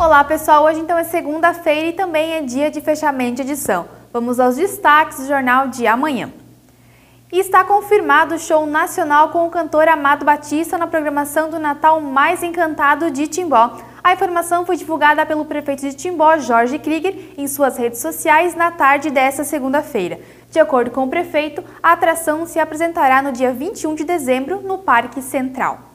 Olá pessoal, hoje então é segunda-feira e também é dia de fechamento de edição. Vamos aos destaques do jornal de amanhã. E está confirmado o show nacional com o cantor Amado Batista na programação do Natal Mais Encantado de Timbó. A informação foi divulgada pelo prefeito de Timbó, Jorge Krieger, em suas redes sociais na tarde desta segunda-feira. De acordo com o prefeito, a atração se apresentará no dia 21 de dezembro no Parque Central.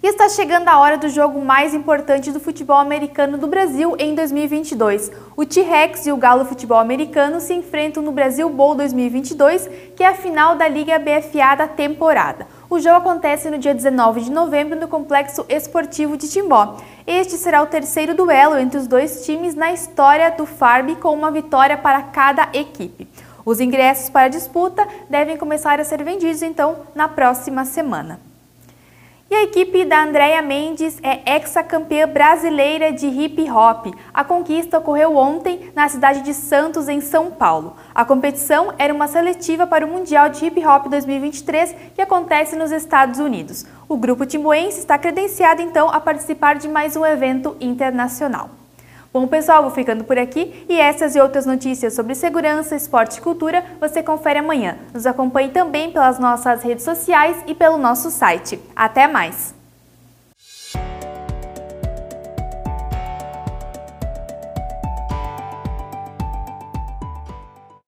E está chegando a hora do jogo mais importante do futebol americano do Brasil em 2022. O T-Rex e o Galo Futebol Americano se enfrentam no Brasil Bowl 2022, que é a final da Liga BFA da temporada. O jogo acontece no dia 19 de novembro no Complexo Esportivo de Timbó. Este será o terceiro duelo entre os dois times na história do FARB, com uma vitória para cada equipe. Os ingressos para a disputa devem começar a ser vendidos então na próxima semana. E a equipe da Andrea Mendes é ex-campeã brasileira de hip hop. A conquista ocorreu ontem na cidade de Santos, em São Paulo. A competição era uma seletiva para o Mundial de Hip Hop 2023 que acontece nos Estados Unidos. O grupo timboense está credenciado então a participar de mais um evento internacional. Bom, pessoal, vou ficando por aqui e essas e outras notícias sobre segurança, esporte e cultura você confere amanhã. Nos acompanhe também pelas nossas redes sociais e pelo nosso site. Até mais!